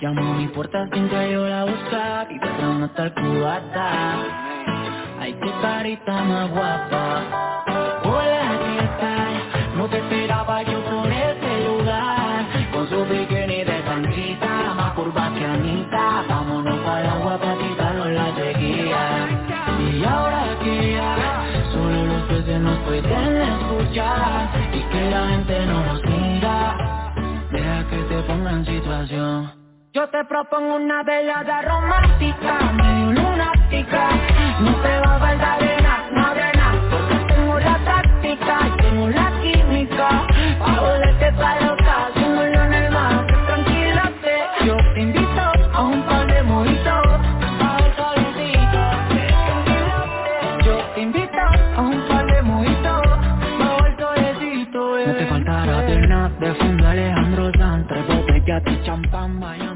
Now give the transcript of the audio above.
Ya no me importa quién yo la buscar y te no estar cubata. Ay, qué carita más guapa. Hola, ¿qué tal? No te esperaba yo por ese lugar. Con su bikini de tanquita, más curva que Anita. Vámonos para la guapa, quitarnos la sequía. Y ahora que ya, solo los peces nos pueden escuchar. Y que la gente no nos mira. Deja que te ponga en situación. Yo te propongo una velada romántica, medio lunática. No te va a faltar de nada, no de nada. Porque tengo la táctica y tengo la química. Pa' volverte pa' loca, símbolo en el mar. Tranquilate, yo te invito a un par de mojitos. A el solecito, tranquilate. Yo te invito a un par de mojitos. Bajo el solecito. No te faltará de nada, de fondo Alejandro Sanz. Tres botellas de champán, de...